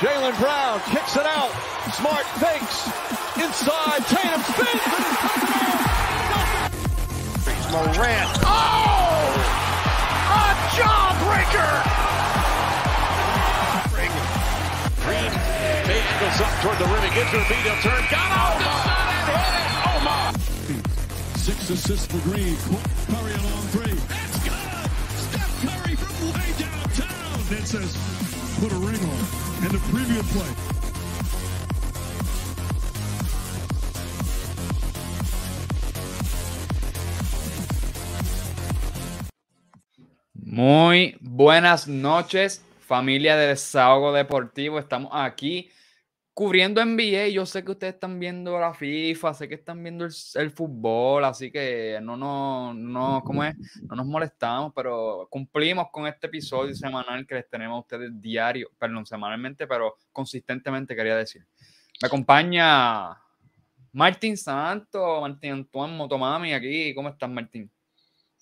Jalen Brown kicks it out. Smart fakes. Inside. Tatum spins. Morant. Oh! A jawbreaker! Green angles up toward the rim. He gets the beat. He'll turn. Got off the shot and hit it. Oh, my. Six assists for Green. Curry a long three. That's good. Steph Curry from way downtown. It says, put a ring on. And the play. Muy buenas noches, familia de Desahogo Deportivo. Estamos aquí cubriendo NBA. Yo sé que ustedes están viendo la FIFA, sé que están viendo el, fútbol, así que no, no, no, ¿cómo es? no nos molestamos, pero cumplimos con este episodio semanal que les tenemos a ustedes diario, perdón, semanalmente, pero consistentemente quería decir. Me acompaña Martín Santo, Martín Antoine Motomami aquí. ¿Cómo estás, Martín?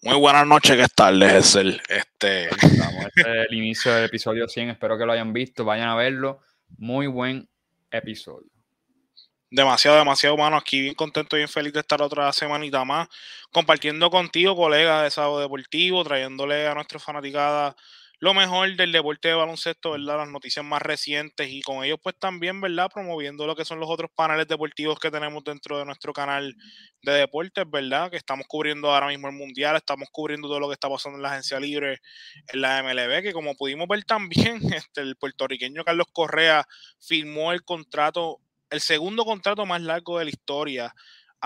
Muy buenas noches, ¿qué tal? Es el, este... este es el inicio del episodio 100, espero que lo hayan visto, vayan a verlo. Muy buen episodio. Demasiado, demasiado, humano. Aquí bien contento bien feliz de estar otra semanita más compartiendo contigo, colegas de Sábado Deportivo, trayéndole a nuestra fanaticada lo mejor del deporte de baloncesto, ¿verdad? Las noticias más recientes y con ellos pues también, ¿verdad? Promoviendo lo que son los otros paneles deportivos que tenemos dentro de nuestro canal de deportes, ¿verdad? Que estamos cubriendo ahora mismo el Mundial, estamos cubriendo todo lo que está pasando en la agencia libre, en la MLB, que como pudimos ver también, este, el puertorriqueño Carlos Correa firmó el contrato, el segundo contrato más largo de la historia.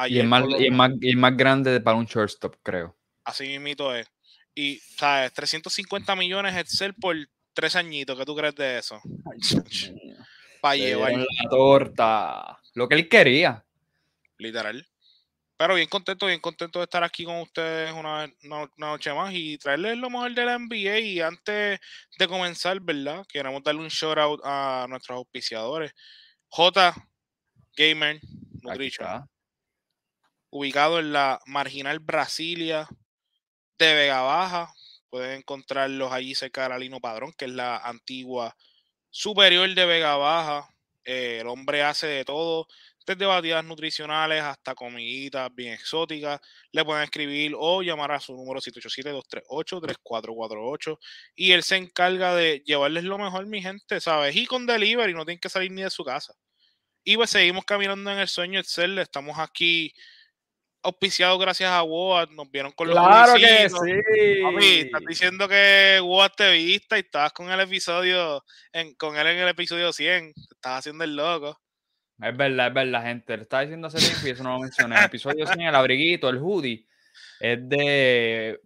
y, el más, y, más, y más grande para un shortstop, creo. Así mismo es. Y, ¿sabes? 350 millones Excel por tres añitos. ¿Qué tú crees de eso? Para llevar. La torta. Lo que él quería. Literal. Pero bien contento, bien contento de estar aquí con ustedes una, noche más y traerles lo mejor de la NBA. Y antes de comenzar, ¿verdad? Queremos darle un shout out a nuestros auspiciadores. J Gamer Nutrition. Ubicado en la marginal Brasilia, de Vega Baja. Pueden encontrarlos allí cerca de la Lino Padrón, que es la antigua superior de Vega Baja. Eh, el hombre hace de todo, desde batidas nutricionales hasta comiditas bien exóticas. Le pueden escribir o llamar a su número 787-238-3448 y él se encarga de llevarles lo mejor, mi gente, ¿sabes? Y con delivery, no tienen que salir ni de su casa. Y pues seguimos caminando en el sueño Excel. Estamos aquí auspiciado gracias a WOAD, nos vieron con los Claro que sí. Papi, estás diciendo que WOAD te vista y estabas con el episodio, en, con él en el episodio 100. estás haciendo el loco. Es verdad, es verdad, gente. Lo estaba diciendo hace tiempo y eso no lo mencioné. El episodio 100, el abriguito, el hoodie, es de.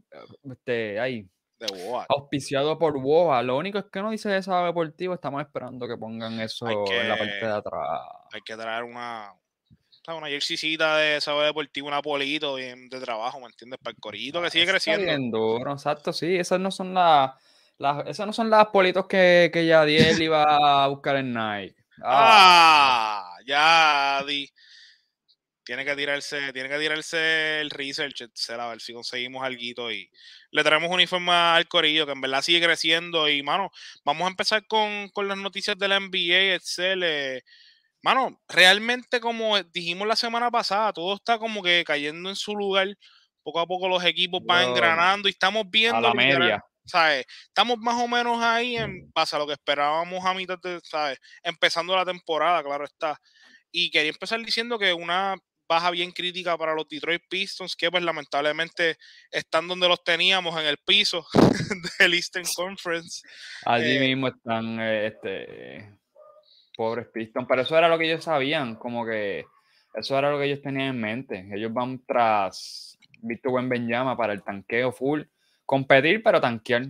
Este, ahí. De WOAD. Auspiciado por WOAD. Lo único es que no dice de sábado deportivo. Estamos esperando que pongan eso en la parte de atrás. Hay que traer una, una jerseycita de sábado deportivo, un apolito de trabajo, ¿me entiendes? Para el corito que sigue creciendo. Bien duro, exacto, sí. Esas no son las, las esas no son las politos que, que Yadiel iba a buscar en Nike. Ah, ya di. Tiene que tirarse, tiene que tirarse el research, a ver si conseguimos algo y le traemos un uniforme al corillo que en verdad sigue creciendo. Y mano, vamos a empezar con, con las noticias de la NBA, Excel. Eh, mano, realmente como dijimos la semana pasada, todo está como que cayendo en su lugar. Poco a poco los equipos van engranando y estamos viendo. la media. ¿sabes? Estamos más o menos ahí en base a lo que esperábamos a mitad de, ¿sabes? Empezando la temporada, claro está. Y quería empezar diciendo que una baja bien crítica para los Detroit Pistons, que pues lamentablemente están donde los teníamos en el piso del Eastern Conference. Allí eh, mismo están eh, este, pobres Pistons, pero eso era lo que ellos sabían, como que eso era lo que ellos tenían en mente. Ellos van tras Víctor Buen Benjama para el tanqueo full, competir, pero tanquear.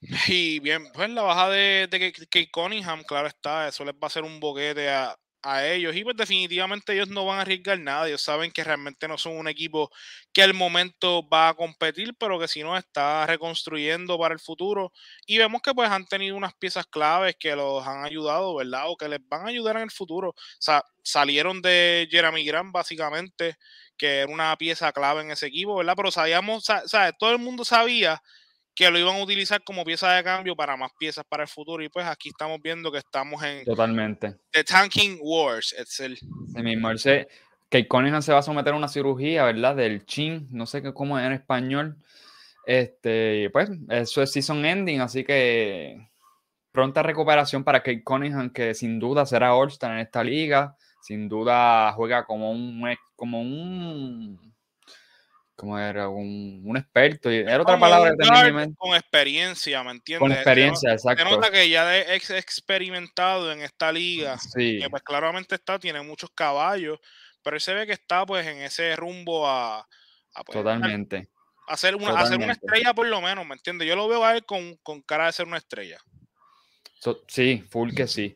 Y bien, pues la baja de, de Kate Cunningham, claro está, eso les va a hacer un boquete a, a ellos y pues definitivamente ellos no van a arriesgar nada, ellos saben que realmente no son un equipo que al momento va a competir, pero que si no está reconstruyendo para el futuro y vemos que pues han tenido unas piezas claves que los han ayudado, ¿verdad? O que les van a ayudar en el futuro. O sea, salieron de Jeremy Grant básicamente, que era una pieza clave en ese equipo, ¿verdad? Pero sabíamos, o sea, todo el mundo sabía que lo iban a utilizar como pieza de cambio para más piezas para el futuro. Y pues aquí estamos viendo que estamos en Totalmente. The Tanking Wars. Es el, Sí mismo, él se- Kate Cunningham se va a someter a una cirugía, ¿verdad? Del chin, no sé cómo es en español. Este, pues, eso es season ending, así que pronta recuperación para Kate Cunningham, que sin duda será All-Star en esta liga. Sin duda juega como un, como un, como era, un, un experto. Era otra palabra con experiencia, ¿me entiendes? Con Se experiencia, Se exacto. nota que ya ex experimentado en esta liga, Sí, que pues claramente está, tiene muchos caballos, pero él se ve que está pues en ese rumbo a, a, pues, totalmente. a hacer una, a ser una Totalmente. estrella por lo menos, ¿me entiendes? Yo lo veo a él con, con cara de ser una estrella. So- sí, full que sí.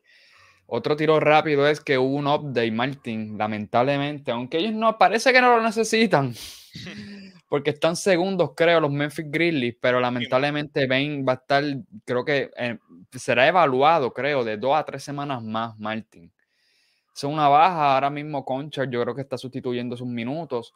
Otro tiro rápido es que hubo un update, Martin, lamentablemente, aunque ellos no, parece que no lo necesitan, porque están segundos, creo, los Memphis Grizzlies, pero lamentablemente Ben va a estar, creo que eh, será evaluado, creo, de dos a tres semanas más, Martin. Es una baja, ahora mismo Conchar yo creo que está sustituyendo sus minutos,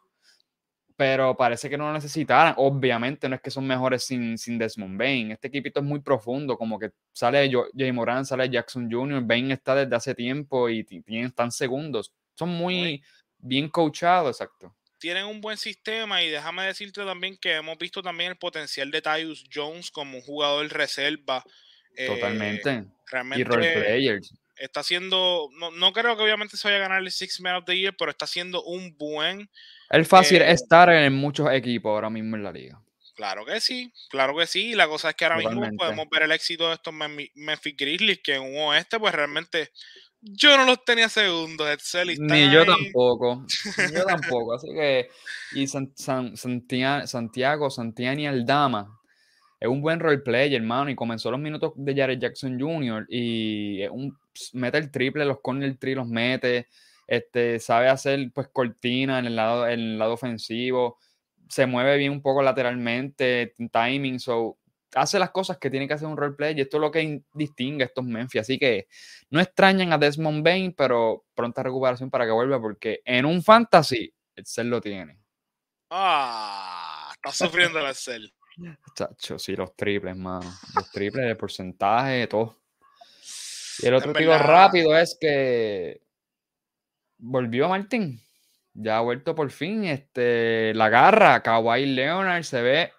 pero parece que no lo necesitaran. Obviamente no es que son mejores sin, sin Desmond Bain. Este equipito es muy profundo, como que sale Jay Moran, sale Jackson Jr., Bain está desde hace tiempo y ti- tienen, están segundos. Son muy bien coachados, exacto. Tienen un buen sistema y déjame decirte también que hemos visto también el potencial de Tyus Jones como un jugador reserva. Eh, Totalmente. Y Realmente role players. Está haciendo, no, no creo que obviamente se vaya a ganar el Six Man of the Year, pero está haciendo un buen Es fácil eh, estar en muchos equipos ahora mismo en la liga. Claro que sí, claro que sí. Y la cosa es que ahora mismo podemos ver el éxito de estos Memphis Grizzlies, que en un oeste, pues realmente yo no los tenía segundos, Excel. y Ni yo tampoco. Ni yo tampoco. Así que. Y San- San- Santia- Santiago, Santiani Aldama. Es un buen role player, hermano. Y comenzó los minutos de Jared Jackson Jr. Y es un, mete el triple, los corner tree los mete. Este, sabe hacer pues cortina en el lado, en el lado ofensivo. Se mueve bien un poco lateralmente. Timing. So, hace las cosas que tiene que hacer un role player. Y esto es lo que in- distingue a estos Memphis. Así que no extrañan a Desmond Bain, pero pronta recuperación para que vuelva, porque en un fantasy, Excel lo tiene. Ah, está sufriendo el Excel. Chacho, sí, los triples, mano. Los triples de porcentaje, todo. Y el otro tiro rápido es que volvió Martín. Ya ha vuelto por fin. Este, la garra, Kawhi Leonard se ve,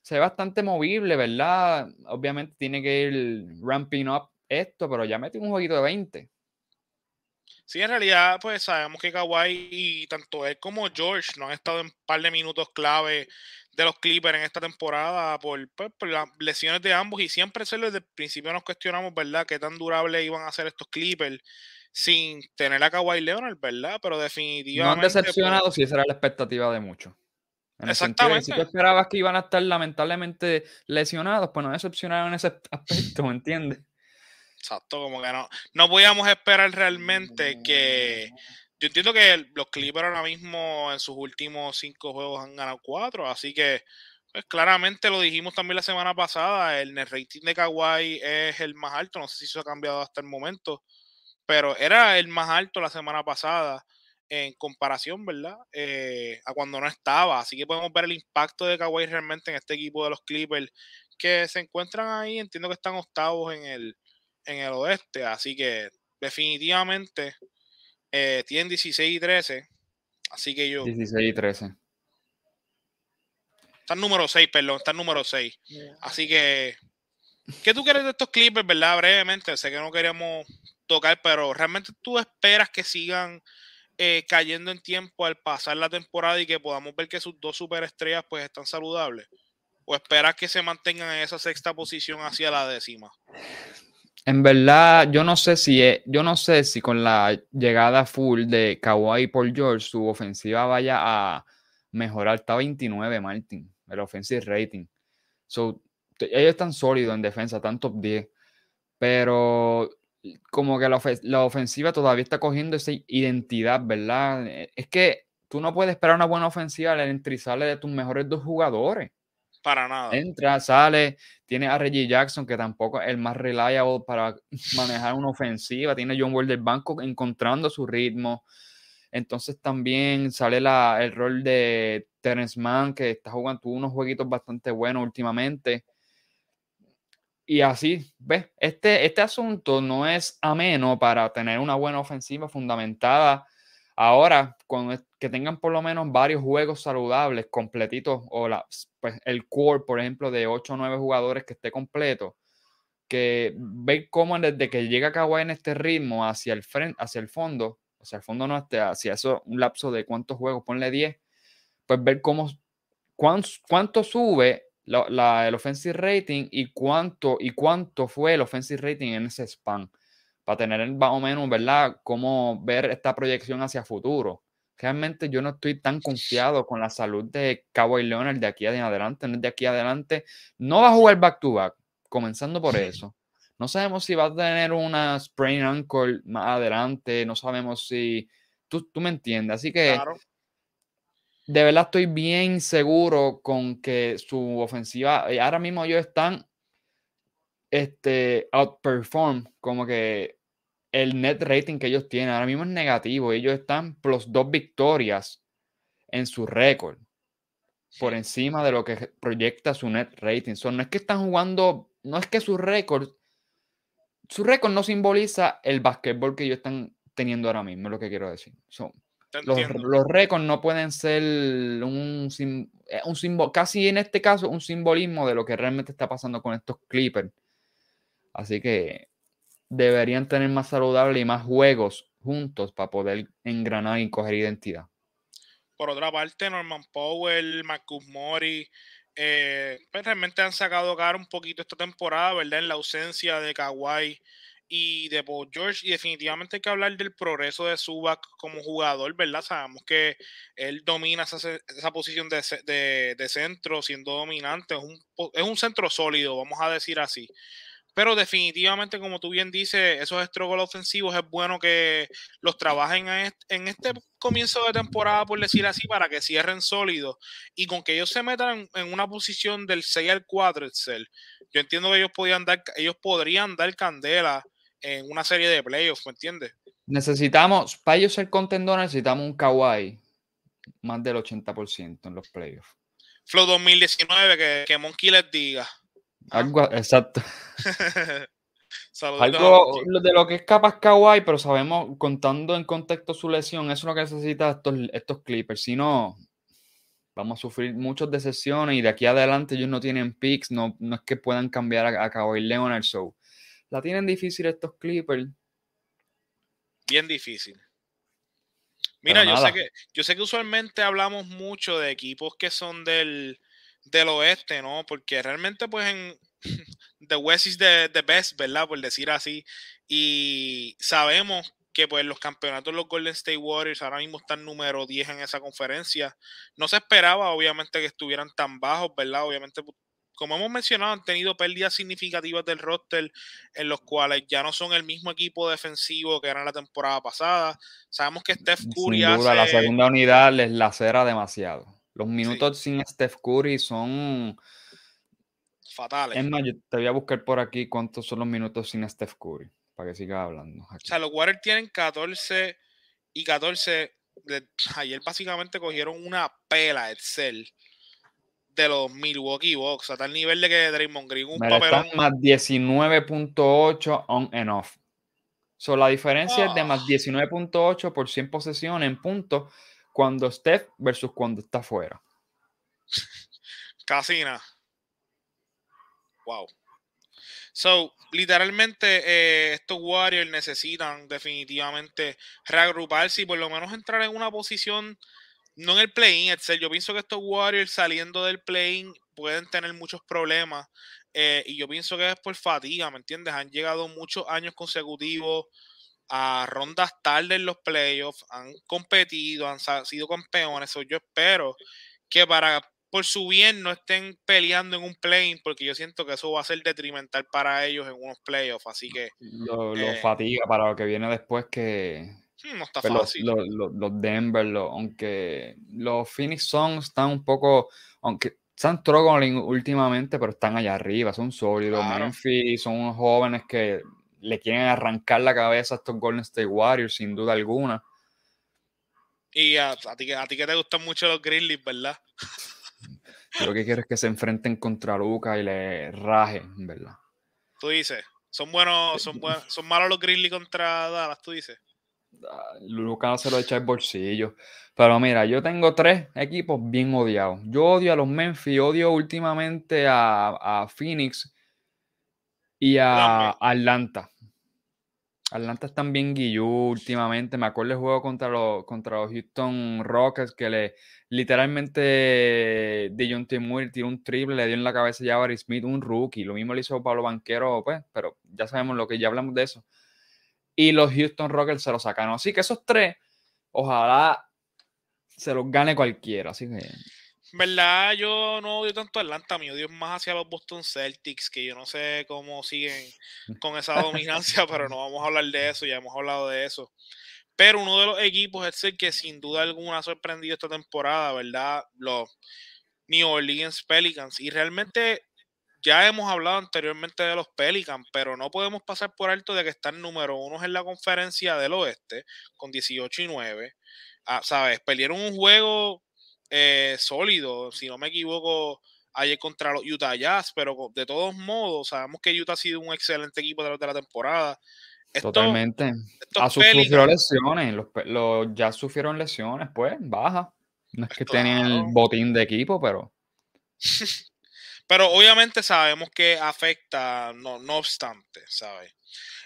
se ve bastante movible, ¿verdad? Obviamente tiene que ir ramping up esto, pero ya metió un jueguito de 20. Sí, en realidad, pues sabemos que Kawhi y tanto él como George no han estado en un par de minutos clave de los Clippers en esta temporada por, pues, por las lesiones de ambos y siempre se desde el principio nos cuestionamos, ¿verdad?, qué tan durables iban a ser estos Clippers sin tener a Kawhi Leonard, ¿verdad? Pero No han definitivamente... pues, decepcionado si esa era la expectativa de muchos. En el sentido de que Si tú Exactamente. esperabas que iban a estar lamentablemente lesionados, pues no decepcionaron en ese aspecto, ¿me entiendes? Exacto, como que no, no podíamos esperar realmente que. Yo entiendo que los Clippers ahora mismo en sus últimos cinco juegos han ganado cuatro, así que pues claramente lo dijimos también la semana pasada, el net rating de Kawhi es el más alto, no sé si eso ha cambiado hasta el momento, pero era el más alto la semana pasada en comparación, ¿verdad? Eh, a cuando no estaba, así que podemos ver el impacto de Kawhi realmente en este equipo de los Clippers que se encuentran ahí, entiendo que están octavos en el, en el oeste, así que definitivamente eh, tienen 16 y 13, así que yo, 16 y 13. están número 6, perdón, están número 6, así que, ¿qué tú quieres de estos Clippers, verdad? Brevemente, sé que no queremos tocar, pero realmente tú esperas que sigan eh, cayendo en tiempo al pasar la temporada y que podamos ver que sus dos superestrellas pues están saludables, o esperas que se mantengan en esa sexta posición hacia la décima. En verdad, yo no sé si es- yo no sé si con la llegada full de Kawhi Paul George su ofensiva vaya a mejorar. Está 29, Martin, el offensive rating. So, ellos están sólidos en defensa, están top 10. Pero como que la, ofe- la ofensiva todavía está cogiendo esa identidad, ¿verdad? Es que tú no puedes esperar una buena ofensiva al entrizarle de tus mejores dos jugadores. Para nada. Entra, sale, tiene a Reggie Jackson, que tampoco es el más reliable para manejar una ofensiva. Tiene a John Wall del banco encontrando su ritmo. Entonces también sale la, el rol de Terence Mann, que está jugando unos jueguitos bastante buenos últimamente. y así, ¿ves? Este, este asunto no es ameno para tener una buena ofensiva fundamentada ahora, con que tengan por lo menos varios juegos saludables, completitos, o la, pues, el core, por ejemplo, de 8 o 9 jugadores que esté completo, que ver cómo desde que llega Kawhi en este ritmo hacia el, frente, hacia el fondo, hacia el fondo no, hacia, eso, un lapso de cuántos juegos, ponle 10, pues ver cómo, cuánto, cuánto sube la, el offensive rating y cuánto, y cuánto fue el offensive rating en ese span. Para tener más o menos, ¿verdad? Cómo ver esta proyección hacia futuro. Realmente yo no estoy tan confiado con la salud de Cowboy Leonard de aquí adelante. No de aquí adelante. No va a jugar back to back, comenzando por eso. No sabemos si va a tener una sprain ankle más adelante. No sabemos si. Tú, tú me entiendes. Así que de verdad estoy bien seguro con que su ofensiva, eh, ahora mismo ellos están este, outperform, como que el net rating que ellos tienen ahora mismo es negativo. Ellos están plus dos victorias en su récord, por encima de lo que proyecta su net rating. no es que están jugando, no es que su récord, su récord no simboliza el basquetbol que ellos están teniendo ahora mismo, es lo que quiero decir. Son, los, los récords no pueden ser un, eh, un casi en este caso, un simbolismo de lo que realmente está pasando con estos Clippers. Así que deberían tener más saludable y más juegos juntos para poder engranar y coger identidad. Por otra parte, Norman Powell, Marcus Mori, eh, pues realmente han sacado cara un poquito esta temporada, ¿verdad? En la ausencia de Kawhi y de Paul George. Y definitivamente hay que hablar del progreso de Zubac como jugador, ¿verdad? Sabemos que él domina esa, esa posición de, de, centro, siendo dominante. Es un, es un centro sólido, vamos a decir así. Pero definitivamente, como tú bien dices, esos struggles ofensivos es bueno que los trabajen en este comienzo de temporada, por decir así, para que cierren sólidos y con que ellos se metan en una posición del 6 al 4, Excel. Yo entiendo que ellos, podían dar, ellos podrían dar candela en una serie de playoffs, ¿me entiendes? Necesitamos, para ellos ser contendores, necesitamos un Kawhi más del 80% en los playoffs. Flow 2019, que, que Monkey les diga. Algo, exacto. Algo de lo que es capaz Kawhi, pero sabemos, contando en contexto su lesión, eso es lo que necesita estos, estos Clippers. Si no, vamos a sufrir muchas decepciones y de aquí adelante ellos no tienen picks, no, no es que puedan cambiar a, a Kawhi Leonard. So, la tienen difícil estos Clippers. Bien difícil. Mira, yo sé, que, yo sé que usualmente hablamos mucho de equipos que son del, del oeste, ¿no? Porque realmente, pues, en The West is the, best, ¿verdad? Por decir así. Y sabemos que, pues, los campeonatos de los Golden State Warriors ahora mismo están número 10 en esa conferencia. No se esperaba, obviamente, que estuvieran tan bajos, ¿verdad? Obviamente, como hemos mencionado, han tenido pérdidas significativas del roster en los cuales ya no son el mismo equipo defensivo que eran la temporada pasada. Sabemos que Steph Curry Sin duda, la segunda unidad les lacera demasiado. Los minutos sin Steph Curry son fatales. Es más, yo te voy a buscar por aquí cuántos son los minutos sin Steph Curry para que siga hablando. O sea, los Warriors tienen 14 y 14. ayer básicamente cogieron una pela Excel de los Milwaukee Bucks a tal nivel de que Draymond Green un papelón. más 19.8 on and off. So, la diferencia es de más 19.8 ah. por 100 posesiones en puntos cuando Steph versus cuando está fuera. Casina. Wow. So, literalmente, eh, estos Warriors necesitan definitivamente reagruparse y por lo menos entrar en una posición no en el play-in, Yo pienso que estos Warriors saliendo del play-in pueden tener muchos problemas. Eh, y yo pienso que es por fatiga, ¿me entiendes? Han llegado muchos años consecutivos a rondas tarde en los playoffs, han competido, han sido campeones. yo espero que para por su bien no estén peleando en un play-in, porque yo siento que eso va a ser detrimental para ellos en unos playoffs. Así que. Lo, eh, fatiga para lo que viene después que no está fácil. Los, Denver, aunque los Phoenix son están un poco, aunque están struggling últimamente, pero están allá arriba, son sólidos. Memphis son unos jóvenes que le quieren arrancar la cabeza a estos Golden State Warriors, sin duda alguna. Y a, ti, a ti que te gustan mucho los Grizzlies, ¿verdad? Yo lo que quiero es que se enfrenten contra Luca y le rajen, ¿verdad? tú dices. Son buenos, son buenos, son malos los Grizzlies contra Dallas, tú dices. Ah, Lucas se lo echa el bolsillo. Pero mira, yo tengo tres equipos bien odiados. Yo odio a los Memphis, odio últimamente a, a Phoenix y a Atlanta. Atlanta están bien guillú últimamente. Me acuerdo el juego contra los, contra los Houston Rockets que le literalmente John Moore tiró un triple, le dio en la cabeza a Jabari Smith, un rookie. Lo mismo le hizo Pablo Banquero, pues, pero ya sabemos lo que ya hablamos de eso. Y los Houston Rockets se lo sacaron. Así que esos tres, ojalá se los gane cualquiera. Así que verdad, yo no odio tanto a Atlanta, mi odio es más hacia los Boston Celtics, que yo no sé cómo siguen con esa dominancia, pero no vamos a hablar de eso, ya hemos hablado de eso. Pero uno de los equipos es el que sin duda alguna ha sorprendido esta temporada, ¿verdad? Los New Orleans Pelicans. Y realmente ya hemos hablado anteriormente de los Pelicans, pero no podemos pasar por alto de que están número uno en la conferencia del oeste, con 18 y 9. Ah, ¿Sabes? Perdieron un juego eh, sólido, si no me equivoco, ayer contra los Utah Jazz, pero de todos modos, sabemos que Utah ha sido un excelente equipo de la, temporada. Totalmente. a sus sufrió lesiones, los, los, Jazz sufrieron lesiones, pues, baja. No es que tenían el botín de equipo, pero. pero obviamente sabemos que afecta, no, no obstante, ¿sabes?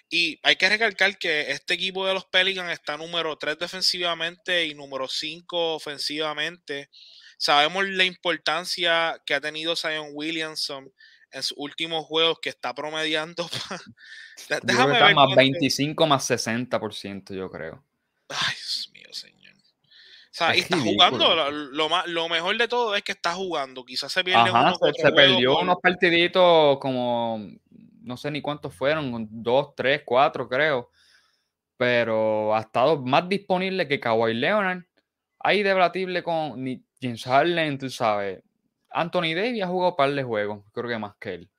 Y hay que recalcar que este equipo de los Pelicans está número 3 defensivamente y número 5 ofensivamente. Sabemos la importancia que ha tenido Zion Williamson en sus últimos juegos, que está promediando. Déjame ver más 25 más 60%, yo creo. Ay, Dios mío, señor. O sea, y está jugando. Lo, lo, mejor de todo es que está jugando. Quizás se pierde Ajá, se, perdió unos partiditos como no sé ni cuántos fueron, dos, tres, cuatro creo, pero ha estado más disponible que Kawhi Leonard. Ahí debatible con James Harden, tú sabes. Anthony Davis ha jugado un par de juegos, creo que más que él,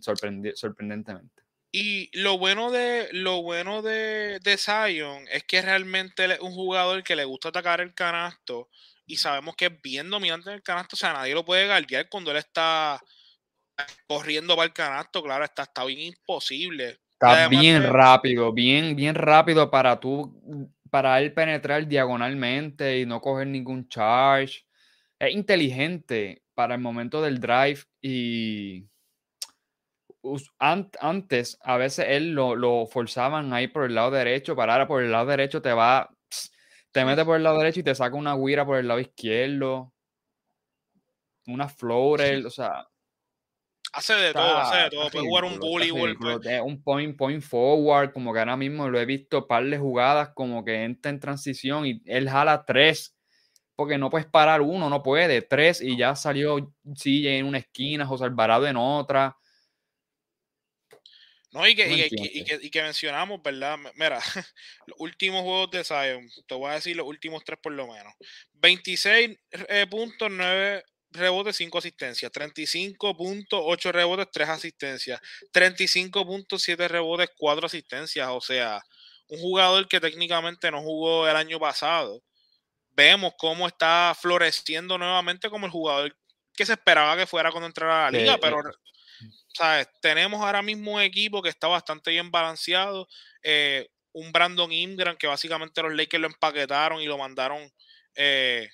sorprendentemente. Y lo bueno de lo bueno de, de Zion es que realmente es un jugador que le gusta atacar el canasto y sabemos que es bien dominante en el canasto, o sea, nadie lo puede guardiar cuando él está corriendo para el canasto, claro, está, está bien imposible. Está bien rápido, bien, bien rápido para tú, para él penetrar diagonalmente y no coger ningún charge. Es inteligente para el momento del drive y antes a veces él lo, lo forzaban ahí por el lado derecho, para ahora por el lado derecho te va, te mete por el lado derecho y te saca una guira por el lado izquierdo, una floater, o sea, Hace de todo, hace de todo. Puede jugar un bully, Un point, point forward, como que ahora mismo lo he visto par de jugadas como que entra en transición y él jala tres, porque no puedes parar uno, no puede, tres y ya salió sí en una esquina, José Alvarado en otra. No, y que, y, que, mencionamos, ¿verdad? Mira, los últimos juegos de Zion, te voy a decir los últimos tres por lo menos. 26 eh, puntos, 9 rebotes, 5 asistencias, 35.8 rebotes, 3 asistencias, 35.7 rebotes, 4 asistencias, o sea, un jugador que técnicamente no jugó el año pasado. Vemos cómo está floreciendo nuevamente como el jugador que se esperaba que fuera cuando entrara a la liga, pero ¿sabes? tenemos ahora mismo un equipo que está bastante bien balanceado. Eh, un Brandon Ingram que básicamente los Lakers lo empaquetaron y lo mandaron eh,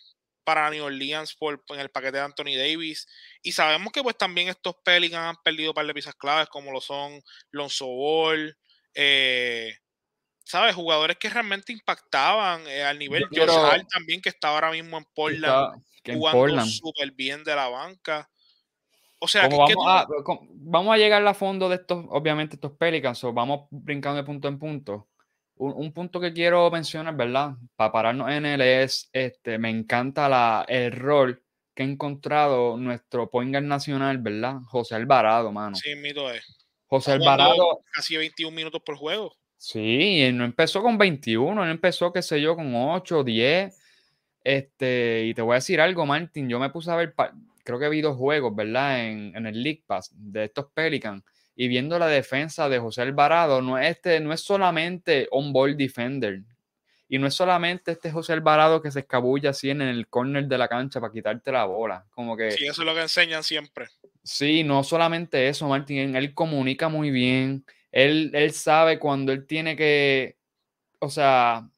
para New Orleans por, en el paquete de Anthony Davis. Y sabemos que pues también estos Pelicans han perdido un par de piezas claves como lo son Lonzo Ball, eh, ¿sabes? Jugadores que realmente impactaban eh, al nivel. Josh Hart también que está ahora mismo en Portland jugando súper bien de la banca. O sea, vamos, a, vamos, a, llegar a fondo de estos, obviamente, estos Pelicans, o vamos brincando de punto en punto un, punto que quiero mencionar, ¿verdad? Para pararnos en él es, este, me encanta la, el rol que ha encontrado nuestro point nacional, ¿verdad? José Alvarado, mano. Sí, mito es. José Alvarado. Casi 21 minutos por juego. Sí, él no empezó con 21, él empezó, qué sé yo, con 8, 10. Este, y te voy a decir algo, Martín, yo me puse a ver, creo que vi dos juegos, ¿verdad? En, en el League Pass de estos Pelicans y viendo la defensa de José Alvarado, no es, este, no es solamente on-ball defender. Y no es solamente este José Alvarado que se escabulla así en el corner de la cancha para quitarte la bola. Como que. Sí, eso es lo que enseñan siempre. Sí, no solamente eso, Martín. Él comunica muy bien. Él, él sabe cuando él tiene que. O sea,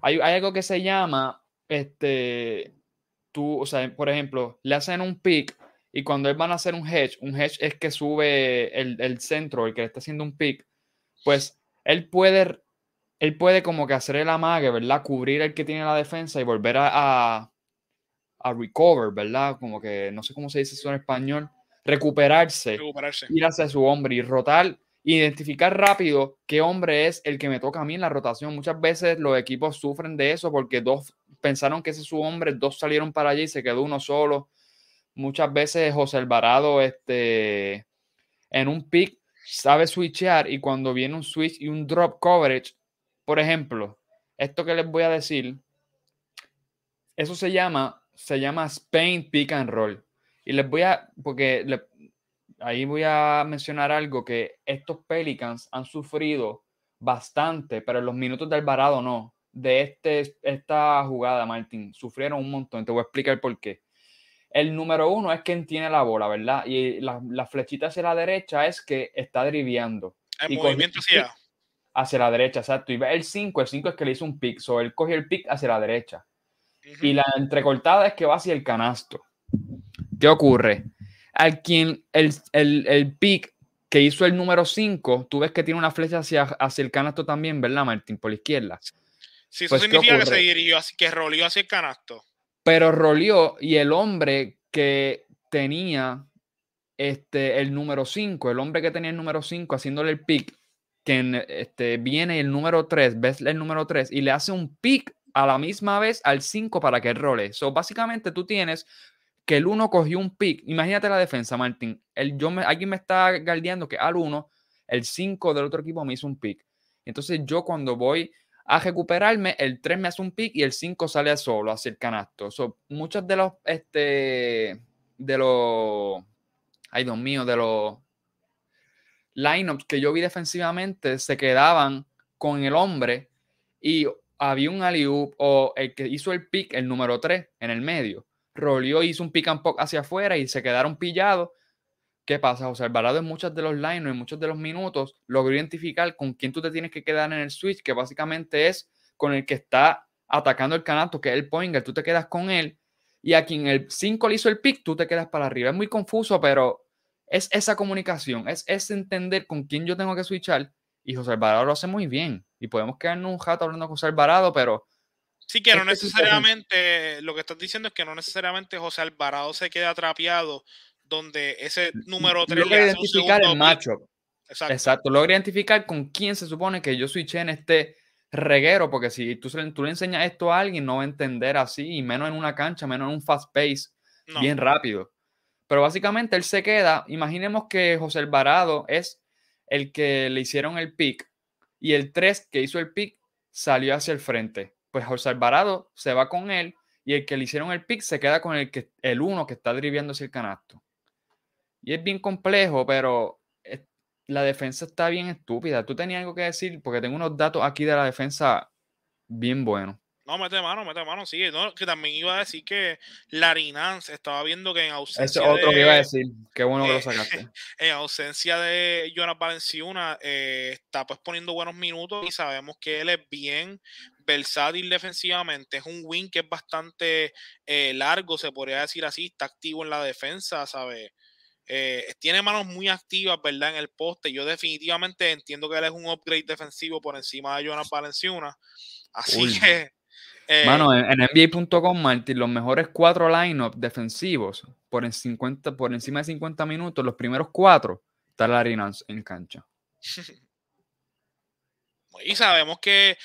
hay, hay algo que se llama. Este. Tú, o sea, por ejemplo, le hacen un pick y cuando él van a hacer un hedge, un hedge es que sube el, el centro, el que le está haciendo un pick, pues él puede él puede como que hacer el amague, ¿verdad? Cubrir el que tiene la defensa y volver a, a, recover, ¿verdad? Como que no sé cómo se dice eso en español. Recuperarse, Recuperarse. ir hacia su hombre y rotar, identificar rápido qué hombre es el que me toca a mí en la rotación. Muchas veces los equipos sufren de eso porque dos pensaron que ese es su hombre, dos salieron para allí y se quedó uno solo. Muchas veces José Alvarado, este, en un pick, sabe switchear y cuando viene un switch y un drop coverage, por ejemplo, esto que les voy a decir, eso se llama, se llama Spain Pick and Roll. Y les voy a, porque le, ahí voy a mencionar algo que estos Pelicans han sufrido bastante, pero en los minutos de Alvarado no. De este, esta jugada, Martín, sufrieron un montón. Te voy a explicar por qué. El número uno es quien tiene la bola, ¿verdad? Y la, la flechita hacia la derecha es que está driviando. El y movimiento hacia. hacia la derecha, exacto. Y el 5, el 5 es que le hizo un pick, so él cogió el pick hacia la derecha. Y la entrecortada es que va hacia el canasto. ¿Qué ocurre? Al quien el, el, el pick que hizo el número 5, tú ves que tiene una flecha hacia, hacia el canasto también, ¿verdad, Martín? Por la izquierda. Sí, eso pues, ¿qué significa que se dirigió así, que roleó hacia el canasto. Pero roleó y el hombre que tenía este, el número 5, el hombre que tenía el número 5 haciéndole el pick, que este, viene el número 3, ves el número 3 y le hace un pick a la misma vez al 5 para que role. So, básicamente tú tienes que el 1 cogió un pick. Imagínate la defensa, Martín. El, yo me, alguien me está guardiando que al 1, el 5 del otro equipo me hizo un pick. Entonces yo cuando voy a recuperarme, el 3 me hace un pick y el 5 sale solo hacia el canasto. So, muchos de los, este, de los, ay Dios mío, de los lineups que yo vi defensivamente se quedaban con el hombre y había un alley o el que hizo el pick, el número 3 en el medio, roleó y hizo un pick and pop hacia afuera y se quedaron pillados. ¿Qué pasa? José Alvarado en muchos de los lineups, en muchos de los minutos, logró identificar con quién tú te tienes que quedar en el switch, que básicamente es con el que está atacando el canasto, que es el pointer, tú te quedas con él, y a quien el 5 le hizo el pick, tú te quedas para arriba. Es muy confuso, pero es esa comunicación, es, es entender con quién yo tengo que switchar, y José Alvarado lo hace muy bien, y podemos quedarnos un rato hablando con José Alvarado, pero Sí, que no necesariamente, lo que estás diciendo es que no necesariamente José Alvarado se queda atrapeado donde ese número 3 logra identificar el matchup. Exacto. Exacto, logra identificar con quién se supone que yo switché en este reguero, porque si tú, se le- tú le enseñas esto a alguien, no va a entender así, y menos en una cancha, menos en un fast pace, No. bien rápido. Pero básicamente él se queda, imaginemos que José Alvarado es el que le hicieron el pick, y el 3 que hizo el pick salió hacia el frente. Pues José Alvarado se va con él, y el que le hicieron el pick se queda con el, que, el 1 que está driviando hacia el canasto. Y es bien complejo, pero es- la defensa está bien estúpida. Tú tenías algo que decir, porque tengo unos datos aquí de la defensa bien buenos. No, mete mano, mete mano, sí. No, que también iba a decir que Larry Nance estaba viendo que en ausencia Ese es otro de, que iba a decir. Qué bueno que lo sacaste. en ausencia de Jonas Valenciuna, eh, está pues poniendo buenos minutos y sabemos que él es bien versátil defensivamente. Es un win que es bastante eh, largo, se podría decir así, está activo en la defensa, ¿sabes? Eh, tiene manos muy activas, ¿verdad? En el poste. Yo definitivamente entiendo que él es un upgrade defensivo por encima de Jonas Valenciuna. Así Uy. que... eh, Mano, en, en NBA.com, Martín, los mejores cuatro lineups defensivos por, en 50, por encima de 50 minutos, los primeros cuatro, está Larry Nance en cancha. Y sabemos que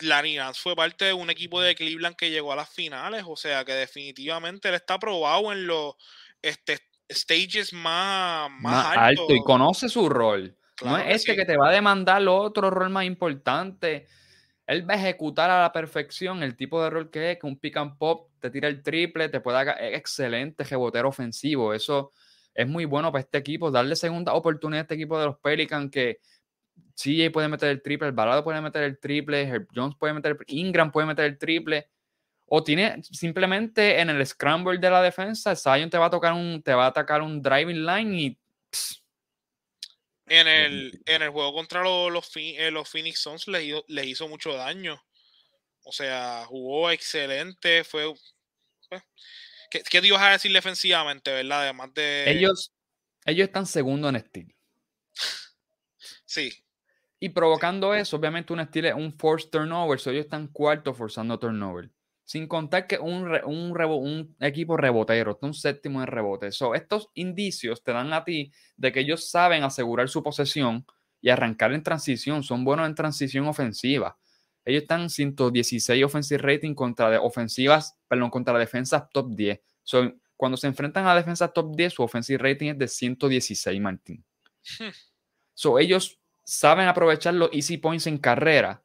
Larry Nance fue parte de un equipo de Cleveland que llegó a las finales, o sea que definitivamente él está probado en los este, stages más, más, Más altos. alto y conoce su rol. Claro no es este sí. que te va a demandar otro rol más importante. Él va a ejecutar a la perfección el tipo de rol que es, que un pick and pop te tira el triple, te puede hacer excelente rebotero ofensivo. Eso es muy bueno para este equipo. Darle segunda oportunidad a este equipo de los Pelicans que CJ puede meter el triple, el Balado puede meter el triple, Herb Jones puede meter el Ingram puede meter el triple. O tiene simplemente en el scramble de la defensa, Zion te va a tocar un, te va a atacar un driving line y en el, en el juego contra los, los, eh, los Phoenix Suns les, les, hizo mucho daño. O sea, jugó excelente. Fue. Pues, ¿qué, ¿qué, te ibas a decir defensivamente, verdad? Además de. Ellos, ellos están segundo en estilo. sí. Y provocando eso, obviamente un estilo un force turnover. So ellos están cuarto forzando turnover. Sin contar que un, un, un equipo rebotero, está un séptimo en rebote. So, estos indicios te dan a ti de que ellos saben asegurar su posesión y arrancar en transición. Son buenos en transición ofensiva. Ellos están 116 offensive rating contra de ofensivas, perdón, contra defensas top 10. So, cuando se enfrentan a defensas top 10, su offensive rating es de 116, Martín. Hmm. So, ellos saben aprovechar los easy points en carrera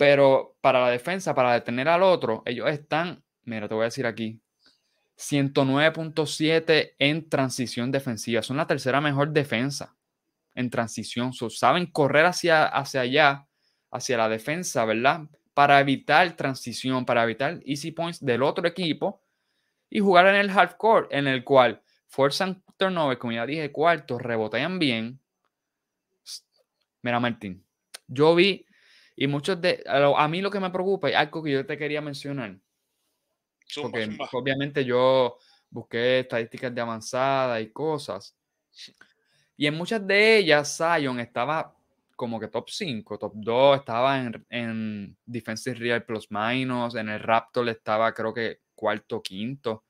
pero para la defensa, para detener al otro, ellos están, mira, te voy a decir aquí, 109.7 en transición defensiva. Son la tercera mejor defensa en transición. saben correr hacia, hacia allá, hacia la defensa, ¿verdad? Para evitar transición, para evitar easy points del otro equipo y jugar en el half court, en el cual forzan turnover, como ya dije, cuartos, rebotean bien. Mira, Martín, yo vi y muchos de. A mí lo que me preocupa es algo que yo te quería mencionar. porque obviamente yo busqué estadísticas de avanzada y cosas. Y en muchas de ellas, Zion estaba como que top 5, top 2, estaba en, en Defensive Real Plus Minus, en el Raptor estaba creo que cuarto, quinto.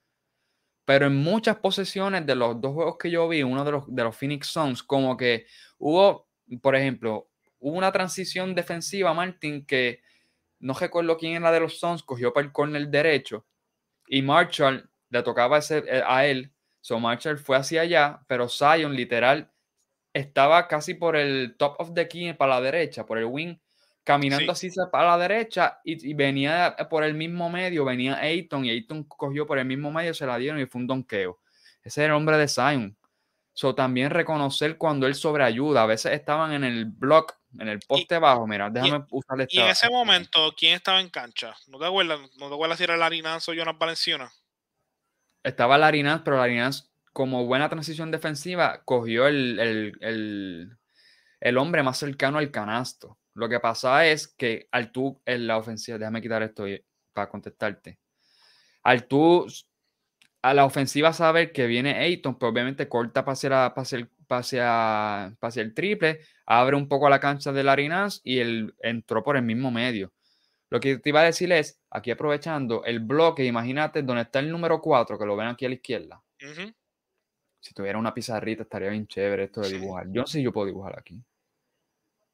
Pero en muchas posesiones de los dos juegos que yo vi, uno de los, de los Phoenix Suns, como que hubo, por ejemplo, hubo una transición defensiva, Martin, que no recuerdo quién era de los Suns, cogió para el corner derecho y Marshall le tocaba ese, eh, a él. So Marshall fue hacia allá, pero Zion literal estaba casi por el top of the key para la derecha, por el wing, caminando así para la derecha y, venía por el mismo medio, venía Ayton y Ayton cogió por el mismo medio, se la dieron y fue un donqueo. Ese era el hombre de Zion. So también reconocer cuando él sobreayuda. A veces estaban en el block en el poste bajo, mira, déjame usar esta. Y en ese momento, ¿quién estaba en cancha? ¿No te acuerdas? ¿No te acuerdas si era Larinaz o Jonas Valenciana? Estaba Larinaz, pero Larinaz, como buena transición defensiva, cogió el, el, hombre más cercano al canasto. Lo que pasa es que al tú en la ofensiva, déjame quitar esto para contestarte. Al tú a la ofensiva saber que viene Ayton, pues obviamente corta para hacia, el, hacia, hacia el triple, abre un poco la cancha de Larinaz y él entró por el mismo medio. Lo que te iba a decir es, aquí aprovechando el bloque, imagínate donde está el número 4, que lo ven aquí a la izquierda. Si tuviera una pizarrita estaría bien chévere esto de dibujar. Yo no sé si yo puedo dibujar aquí.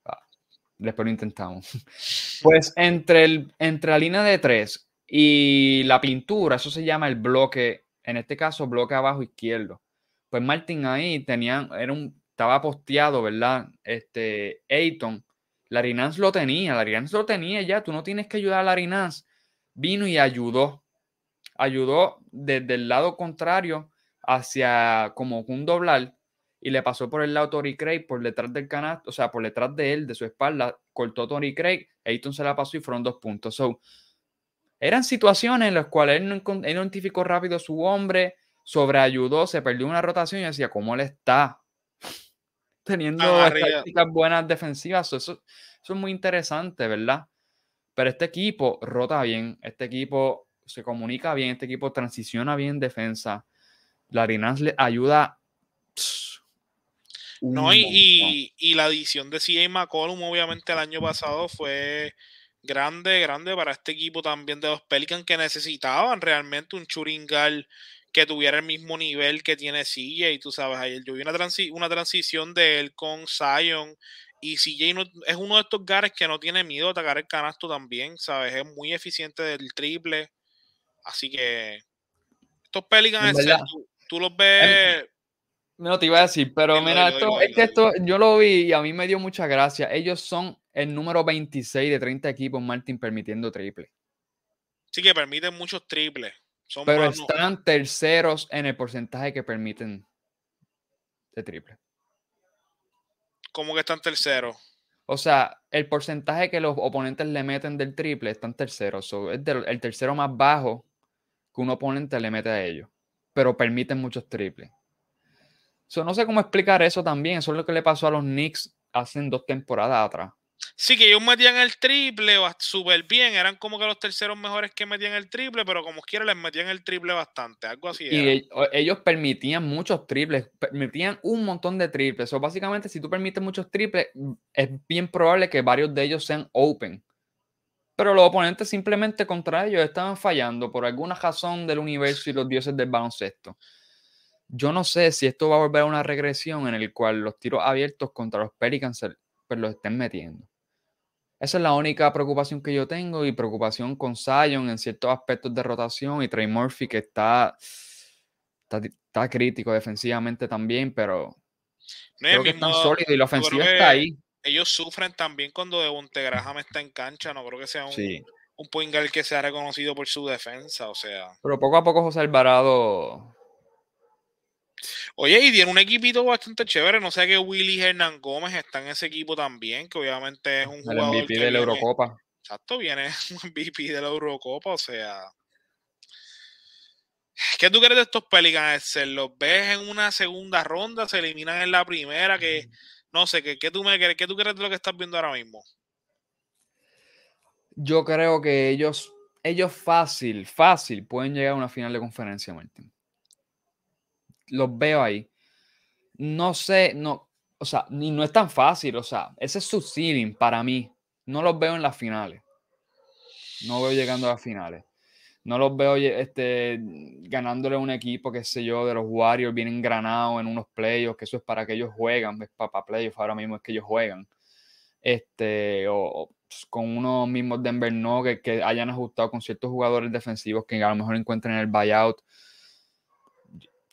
Ah, después lo intentamos. Pues entre, el, entre la línea de 3 y la pintura, eso se llama el bloque, en este caso bloque abajo izquierdo. Pues Martin ahí tenía, era un, estaba posteado, ¿verdad? Este, Ayton, Larinaz lo tenía, Larinaz lo tenía ya, tú no tienes que ayudar a Larinaz. Vino y ayudó, ayudó desde el lado contrario hacia como un doblar y le pasó por el lado Tori Craig, por detrás del canasto, o sea, por detrás de él, de su espalda, cortó Tori Craig, Ayton se la pasó y fueron dos puntos. So, eran situaciones en las cuales él no rápido su hombre, sobreayudó, se perdió una rotación y decía, ¿cómo él está? teniendo tácticas buenas defensivas. Eso, eso, es muy interesante, ¿verdad? Pero este equipo rota bien, este equipo se comunica bien, este equipo transiciona bien en defensa. Larinas le ayuda. no, y, y, la adición de CJ McCollum, obviamente, el año pasado fue grande, grande para este equipo también de los Pelicans que necesitaban realmente un Churingal que tuviera el mismo nivel que tiene CJ. Tú sabes, ayer yo vi una, una transición de él con Zion. Y CJ no, es uno de estos gares que no tiene miedo a atacar el canasto también, ¿sabes? Es muy eficiente del triple. Así que estos Pelicans, tú, los ves. No te iba a decir, pero mira, esto, es que esto yo lo vi y a mí me dio mucha gracia. Ellos son el número 26 de 30 equipos, Martin, permitiendo triple. Sí, que permiten muchos triples. Pero están terceros en el porcentaje que permiten de triple. ¿Cómo que están terceros? O sea, el porcentaje que los oponentes le meten del triple está en tercero. So, es del- el tercero más bajo que un oponente le mete a ellos. Pero permiten muchos triples. So, no sé cómo explicar eso también. Eso es lo que le pasó a los Knicks hace dos temporadas atrás. Sí, que ellos metían el triple súper bien. Eran como que los terceros mejores que metían el triple, pero como quiera les metían el triple bastante. Algo así. Y era. ellos permitían muchos triples, permitían un montón de triples. O básicamente, si tú permites muchos triples, mm, es bien probable que varios de ellos sean open. Pero los oponentes simplemente contra ellos estaban fallando por alguna razón del universo y los dioses del baloncesto. Yo no sé si esto va a volver a una regresión en el cual los tiros abiertos contra los Pelicans pues los estén metiendo. Esa es la única preocupación que yo tengo y preocupación con Zion en ciertos aspectos de rotación y Trey Murphy que está, está, está crítico defensivamente también, pero No, creo que es tan mismo- sólido y la ofensiva está ahí. Ellos sufren también cuando Devonte Graham está en cancha. No creo que sea un, Sí. un point guard que sea reconocido por su defensa. O sea. Pero poco a poco José Alvarado Oye, y tiene un equipito bastante chévere. No sé que Willy Hernán Gómez está en ese equipo también, que obviamente es un el jugador MVP que de la viene- Eurocopa. Exacto, viene un MVP de la Eurocopa, o sea. ¿Qué tú crees de estos Pelicans? ¿Se ¿Los ves en una segunda ronda? ¿Se eliminan en la primera? Que no sé, ¿qué, qué tú me crees? ¿Qué tú crees de lo que estás viendo ahora mismo? Yo creo que ellos, ellos fácil, fácil pueden llegar a una final de conferencia, Martín. Los veo ahí. No sé, no, o sea, ni no es tan fácil, o sea, ese es su ceiling para mí. No los veo en las finales. No veo llegando a las finales. No los veo este, ganándole a un equipo, qué sé yo, de los Warriors, bien engranados en unos playoffs, que eso es para que ellos juegan, es para, playoffs, ahora mismo es que ellos juegan. Este, o, pues, con unos mismos Denver Nuggets que hayan ajustado con ciertos jugadores defensivos que a lo mejor encuentren el buyout.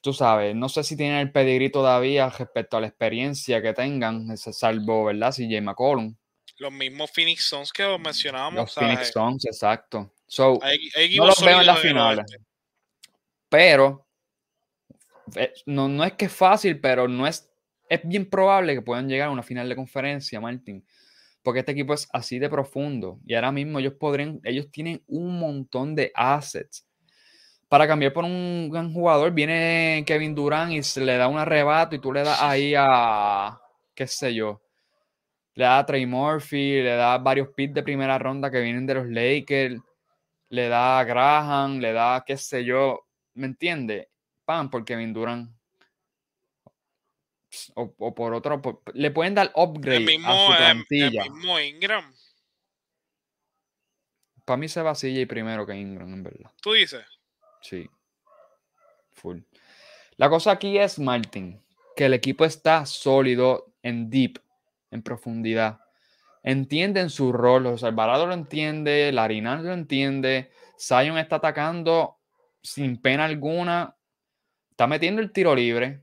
Tú sabes, no sé si tienen el pedigrí todavía respecto a la experiencia que tengan, salvo, ¿verdad? Si Jay McCollum. Los mismos Phoenix Suns que mencionábamos. Los ¿sabes? Phoenix Suns, exacto. So, Hay, hay no los veo en las finales. Pero eh, no, no es que es fácil, pero no es, es bien probable que puedan llegar a una final de conferencia, Martín. Porque este equipo es así de profundo. Y ahora mismo ellos podrían, ellos tienen un montón de assets. Para cambiar por un gran jugador, viene Kevin Durant y se le da un arrebato y tú le das ahí a, qué sé yo, le da a Trey Murphy, le da varios picks de primera ronda que vienen de los Lakers, le da a Graham, le da, qué sé yo, ¿me entiende? Pan por Kevin Durant. O, o por otro, por- le pueden dar upgrade El mismo, a su el plantilla. mismo Ingram, Para mí se va CJ primero que Ingram, en verdad. tú dices. Sí. Full. La cosa aquí es, Martin, que el equipo está sólido en deep, en profundidad. Entienden su rol. José Alvarado lo entiende, Larinal lo entiende. Zion está atacando sin pena alguna. Está metiendo el tiro libre.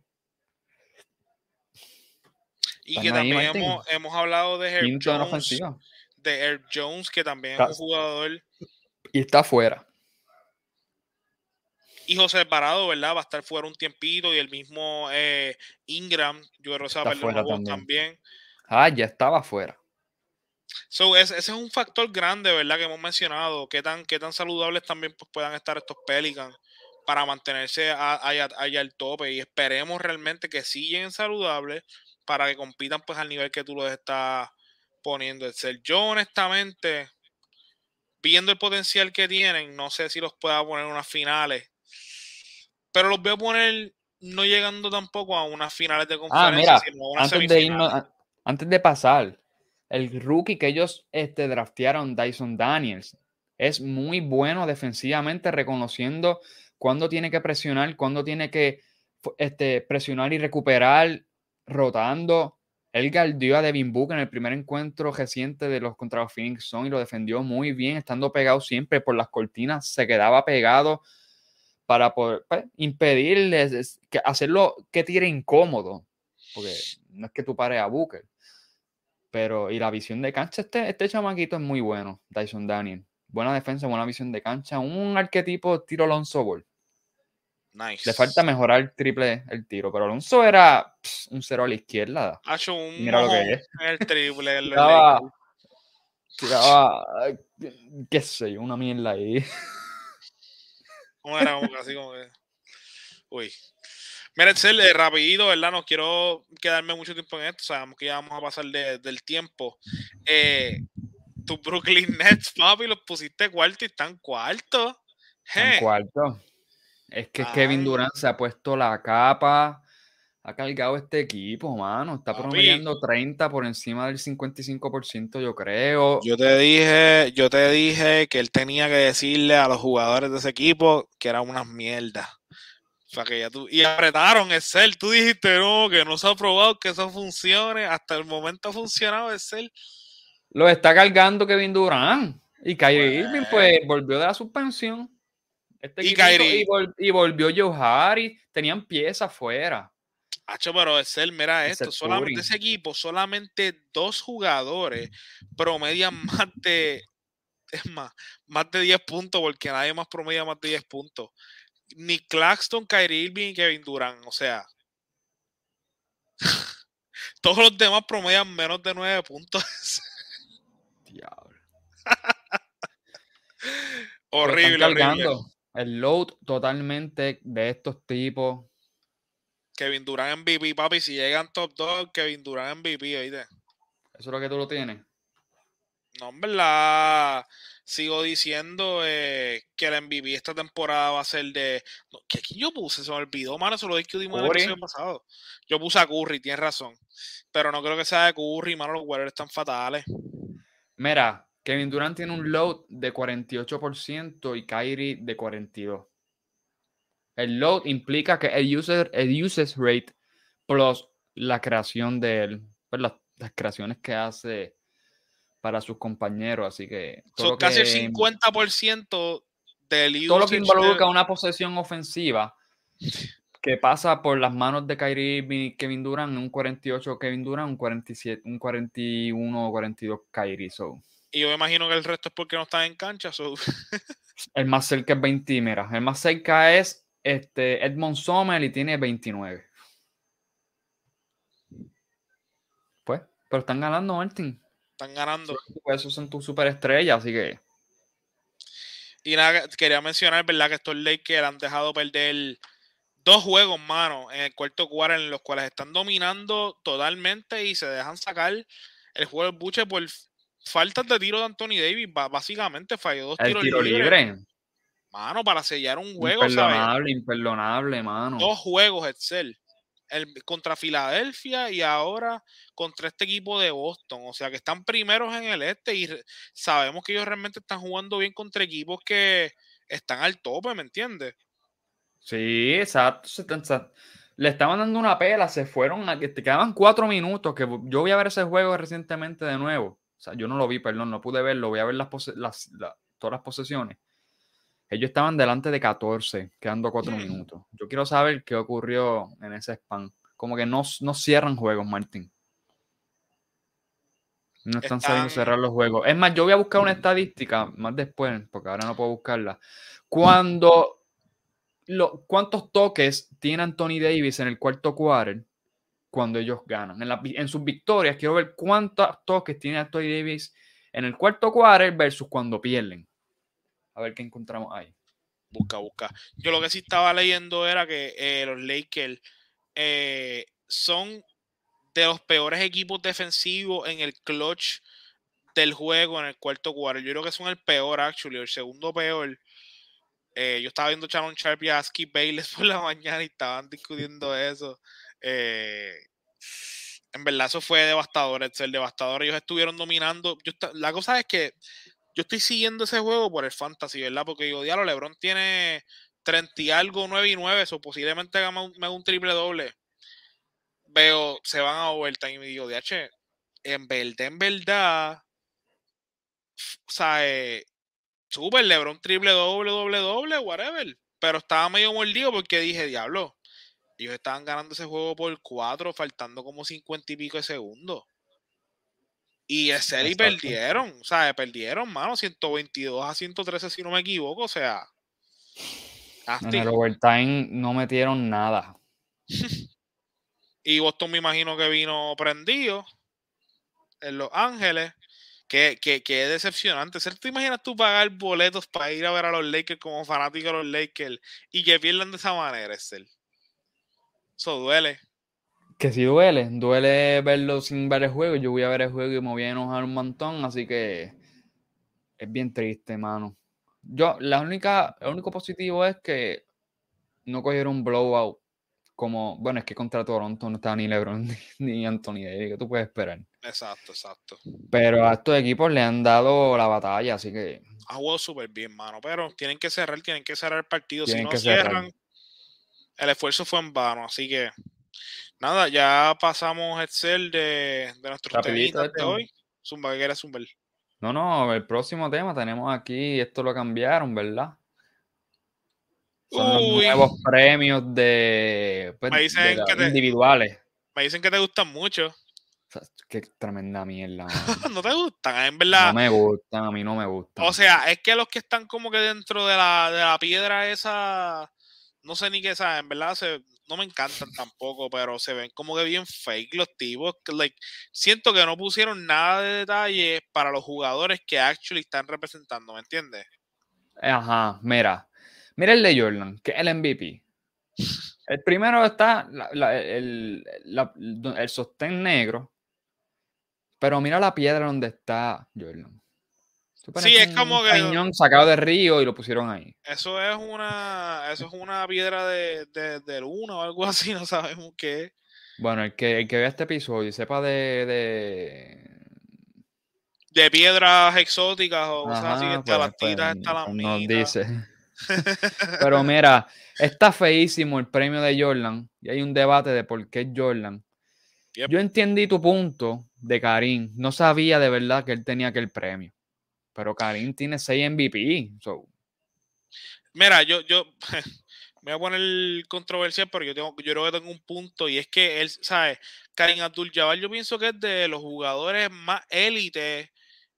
Y que también hemos, hemos hablado de Herb Jones, de Herb Jones, que también es un jugador. Y está afuera. Y José Alvarado, ¿verdad? Va a estar fuera un tiempito. Y el mismo eh, Ingram, yo creo que se va a perder fuera también. también. Ah, ya estaba afuera. So, ese, ese es un factor grande, ¿verdad? Que hemos mencionado. Qué tan, qué tan saludables también pues, puedan estar estos Pelicans para mantenerse allá, allá al tope. Y esperemos realmente que siguen saludables para que compitan pues al nivel que tú los estás poniendo. El ser yo, honestamente, viendo el potencial que tienen, no sé si los pueda poner en unas finales. Pero los veo poner no llegando tampoco a unas finales de Ah, conferencia, mira, sino a unas antes de semifinales. irnos, a- antes de pasar, el rookie que ellos este, draftearon, Dyson Daniels, es muy bueno defensivamente, reconociendo cuándo tiene que presionar, cuándo tiene que este, presionar y recuperar, rotando. Él guardió a Devin Book en el primer encuentro reciente de los contra los Phoenix Suns y lo defendió muy bien, estando pegado siempre por las cortinas, se quedaba pegado para poder pues, impedirles es- que hacerlo que tire incómodo, porque no es que tú pares a Booker, pero y la visión de cancha, este, este chamaquito es muy bueno, Dyson Daniel. Buena defensa, buena visión de cancha, un arquetipo tiro Alonso Ball. Nice. Le falta mejorar el triple el tiro, pero Alonso era un cero a la izquierda. Ha hecho un Mira lo que es. el triple. los Tiraba, tiraba, qué sé yo, una mierda ahí. ¿Cómo era? Como como que. Uy. Mira, Excel, eh, rapidito, ¿verdad? No quiero quedarme mucho tiempo en esto. Sabemos que ya vamos a pasar de- del tiempo. Eh, tu Brooklyn Nets, papi, los pusiste cuarto y están cuarto. En Je. cuarto. Es que Kevin. Durant se ha puesto la capa, ha cargado este equipo, mano. Está Papi. promediando 30 por encima del 55%, yo creo. Yo te dije, yo te dije que él tenía que decirle a los jugadores de ese equipo que eran unas mierdas. O sea, que ya tú, y apretaron Excel. Tú dijiste no, que no se ha probado que eso funcione. Hasta el momento ha funcionado Excel. Lo está cargando Kevin Durant. Y Kyrie Irving, Bueno. pues, volvió de la suspensión. Este Y Kyrie. y, vol- y volvió Joe Harris. Tenían piezas afuera. Hacho, pero Excel, mira esto. Solamente ese equipo, solamente dos jugadores promedian más de. Es más, más de 10 puntos, porque nadie más promedia más de 10 puntos. Ni Claxton, Kyrie Irving y Kevin Durant. O sea, todos los demás promedian menos de 9 puntos. Diablo. Horrible, horrible. El load totalmente de estos tipos. Kevin Durant MVP, papi. Si llegan top 2, Kevin Durant MVP, oíste. Eso es lo que tú lo tienes. No, en verdad, sigo diciendo eh, que el MVP esta temporada va a ser de. No, ¿qué, quién yo puse? Se me olvidó, mano. Eso lo discutimos en el episodio pasado. Yo puse a Curry, tienes razón. Pero no creo que sea de Curry, mano. Los Warriors están fatales. Mira, Kevin Durant tiene un load de 48% y Kyrie de 42%. El load implica que el user, el usage rate plus la creación de él, pues las, las creaciones que hace para sus compañeros. Así que todo, Son lo casi que, el 50% del todo lo que involucra de- una posesión ofensiva que pasa por las manos de Kyrie y Kevin Durant, un 48 Kevin Durant, un 47, un 41 o 42 Kyrie. So. Y yo me imagino que el resto es porque no están en cancha. so- El más cerca es 20, mira, el más cerca es este Edmond y tiene 29. Pues, pero están ganando, Martin. están ganando. Pues esos son tus superestrellas, así que Y nada, quería mencionar, ¿verdad? Que estos Lakers han dejado perder dos juegos, mano, en el cuarto cuarto, en los cuales están dominando totalmente y se dejan sacar el juego del buche por faltas de tiro de Anthony Davis. Básicamente falló dos el tiros tiro libres, libre, mano, para sellar un juego, ¿sabes? imperdonable, imperdonable, mano. Dos juegos, Excel. El, contra Filadelfia y ahora contra este equipo de Boston. O sea que están primeros en el este y sabemos que ellos realmente están jugando bien contra equipos que están al tope, ¿me entiendes? Sí, exacto. le estaban dando una pela, se fueron, a, que te quedaban cuatro minutos, que yo voy a ver ese juego recientemente de nuevo. O sea, yo no lo vi, perdón, no pude verlo, voy a ver las, las, la- todas las posesiones. Ellos estaban delante de 14, quedando cuatro Hmm. minutos. Yo quiero saber qué ocurrió en ese spam. Como que no, no cierran juegos, Martín. No están sabiendo cerrar los juegos. Es más, yo voy a buscar una estadística más después, porque ahora no puedo buscarla. Cuando lo- cuántos toques tiene Anthony Davis en el cuarto quarter cuando ellos ganan. En, la vi- en sus victorias, quiero ver cuántos toques tiene Anthony Davis en el cuarto quarter versus cuando pierden. A ver qué encontramos ahí. Busca, busca. Yo lo que sí estaba leyendo era que eh, los Lakers eh, son de los peores equipos defensivos en el clutch del juego en el cuarto cuarto. Yo creo que son el peor, actually, el segundo peor. Eh, yo estaba viendo Sharon Sharp y a Skip Bayless por la mañana y estaban discutiendo eso. En verdad, eso fue devastador, el devastador. Ellos estuvieron dominando. La cosa es que yo estoy siguiendo ese juego por el fantasy, ¿verdad? Porque digo, diablo, LeBron tiene 30 y algo, 9 y 9, eso posiblemente haga un- un triple doble. Veo, se van a overtime y me digo, DH, en verdad, en verdad, o sea, eh, super LeBron triple doble, doble, doble, whatever. Pero estaba medio mordido porque dije, diablo, ellos estaban ganando ese juego por 4, faltando como 50 y pico de segundos. Y ese y perdieron, o sea, perdieron, mano, 122 a 113 si no me equivoco, o sea. En el overtime no metieron nada. Y Boston me imagino que vino prendido en Los Ángeles. Que, que, que es decepcionante. ¿Te imaginas tú pagar boletos para ir a ver a los Lakers como fanático de los Lakers y que pierdan de esa manera, Estel? Eso duele. Que sí duele, duele verlo sin ver el juego. Yo voy a ver el juego y me voy a enojar un montón, así que es bien triste, mano. Yo, la única, lo único positivo es que no cogieron un blowout como, bueno, es que contra Toronto no estaba ni LeBron ni, Anthony Davis, que tú puedes esperar. Exacto, exacto. Pero a estos equipos le han dado la batalla, así que Ha jugado súper bien, mano. Pero tienen que cerrar, tienen que cerrar el partido. Tienen si no cerrar. cierran, el esfuerzo fue en vano. Así que, nada, ya pasamos Excel de, de nuestros Rapidito temitas este, de hoy. Zumba, que quieras zumbar. No, no, el próximo tema tenemos aquí, esto lo cambiaron, ¿verdad? Son los nuevos premios de, pues, Me de dicen que te- individuales. Me dicen que te gustan mucho. Qué tremenda mierda. no te gustan, en verdad. No me gustan, a mí no me gustan. O sea, es que los que están como que dentro de la, de la piedra esa, no sé ni qué saben, en verdad se, no me encantan tampoco, pero se ven como que bien fake los tipos. Like, siento que no pusieron nada de detalle para los jugadores que actually están representando, ¿me entiendes? Ajá, mira. Mira el de Jordan, que es el MVP. El primero está la- la- el, la- el sostén negro. Pero mira la piedra donde está Jordan. Sí, es como un que- cañón sacado de río y lo pusieron ahí. Eso es una, eso es una piedra de, de, de luna o algo así, no sabemos qué es. Bueno, el que, el que vea este episodio y sepa de. de... De piedras exóticas o cosas así, Ajá, está las pues, titas, pues, está la pues nos dice. Pero mira, está feísimo el premio de Jordan y hay un debate de por qué Jordan. Yep. Yo entendí tu punto de Karim. No sabía de verdad que él tenía aquel premio. Pero Karim tiene 6 MVP. so, Mira, yo, yo me voy a poner controversial, pero yo tengo, yo creo que tengo un punto y es que él, ¿sabes? Karim Abdul-Jabbar yo pienso que es de los jugadores más élite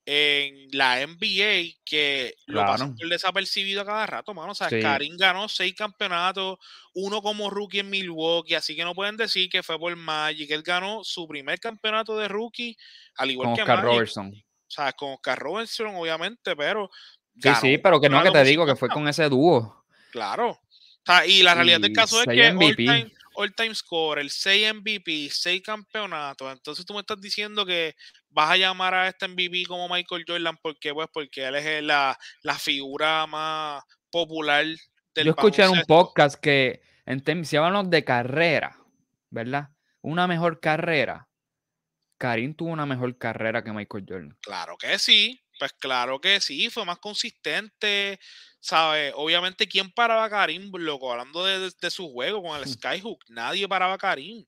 en la NBA que lo pasan Claro. por desapercibido a cada rato, mano. O sea, Sí. Karim ganó seis campeonatos, uno como rookie en Milwaukee, así que no pueden decir que fue por Magic. Él ganó su primer campeonato de rookie, al igual que Oscar Magic. Robertson. O sea, con Oscar Robertson, obviamente, pero. Sí, ganó sí, pero que no, que campeonato te digo que fue con ese dúo. Claro. O sea, y la realidad del Y caso es que all MVP. time, all time scorer, 6 MVP, 6 campeonatos. Entonces tú me estás diciendo que vas a llamar a este MVP como Michael Jordan porque pues porque él es la, la figura más popular del Yo escuché en un podcast que en hablamos de carrera, ¿verdad? Una mejor carrera. Karim tuvo una mejor carrera que Michael Jordan. Claro que sí, pues claro que sí, fue más consistente, ¿sabes? Obviamente, ¿quién paraba a Karim, loco? Hablando de, de- de su juego con el Hmm. Skyhook, nadie paraba a Karim.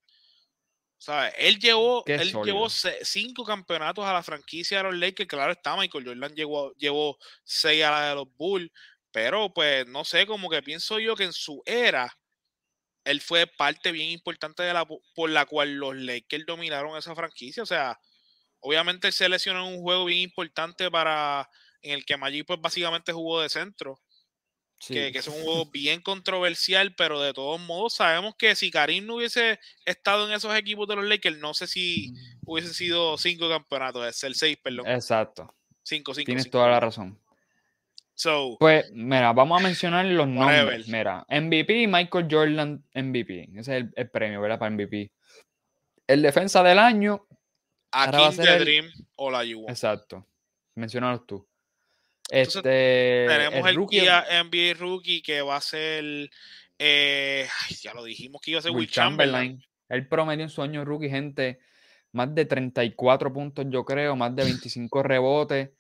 ¿Sabes? Él llevó, Qué él sólido. llevó cinco campeonatos a la franquicia de los Lakers, claro está, Michael Jordan llevó, llevó seis a la de los Bulls, pero pues no sé, como que pienso yo que en su era, él fue parte bien importante de la po- por la cual los Lakers dominaron esa franquicia, o sea, obviamente él se lesionó en un juego bien importante para en el que Magic pues básicamente jugó de centro, que, que es un juego bien controversial, pero de todos modos sabemos que si Karim no hubiese estado en esos equipos de los Lakers, no sé si hubiese sido cinco campeonatos, es el seis, perdón, Exacto. cinco, cinco, Tienes cinco, toda la razón. So, Pues, mira, vamos a mencionar los Whatever. nombres. Mira, MVP, Michael Jordan MVP. Ese es el, el premio, ¿verdad? Para MVP. El defensa del año. ahora va a Akin ser the el- Dream o la Yugo. Exacto. Menciónalos tú. Entonces, Este. Tenemos el, rookie guía NBA Rookie que va a ser, eh, ay, ya lo dijimos que iba a ser Will Will Chamberlain. Chamberlain. Él promedió en su año rookie, gente, más de 34 puntos, yo creo, más de 25 rebotes.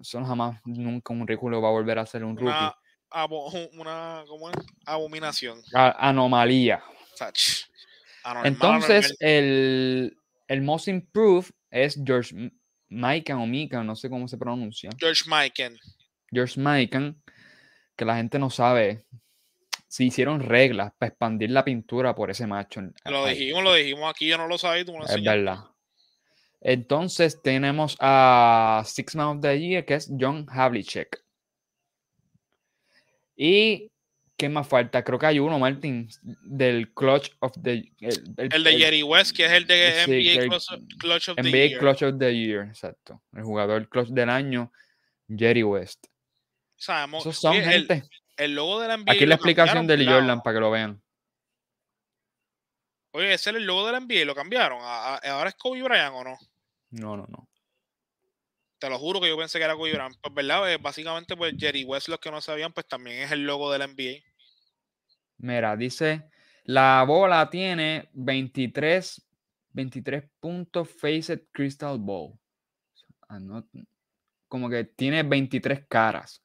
Eso jamás, nunca un ridículo va a volver a ser un rookie. Una, abo- una ¿cómo es? abominación. A- anomalía. Anormal, Entonces, anormal. el, el most improved es George Mikan o Mikan, no sé cómo se pronuncia. George Mikan. George Mikan, que la gente no sabe si hicieron reglas para expandir la pintura por ese macho. Lo dijimos, lo dijimos aquí, yo no lo sabía, tú me lo Es verdad. Entonces tenemos a Six Man of the Year, que es John Havlicek. Y ¿qué más falta? Creo que hay uno, Martin, del Clutch of the el, el, de Jerry West, que es el de sí, NBA el- Clutch, Clutch of the NBA Year. Clutch of the Year, exacto. El jugador Clutch del año, Jerry West. Sabemos- Esos son gente. el logo de la NBA Aquí la explicación del. Jordan para que lo vean. Oye, ese es el logo de la NBA, lo cambiaron. ¿Ahora es Kobe Bryant o no? No, no, no. Te lo juro que yo pensé que era Kobe Bryant. Pues, ¿verdad? Eh, básicamente, pues Jerry West, los que no sabían, pues también es el logo de la NBA. Mira, dice, la bola tiene 23, 23 puntos Faced Crystal Ball. Ah, como que tiene 23 caras.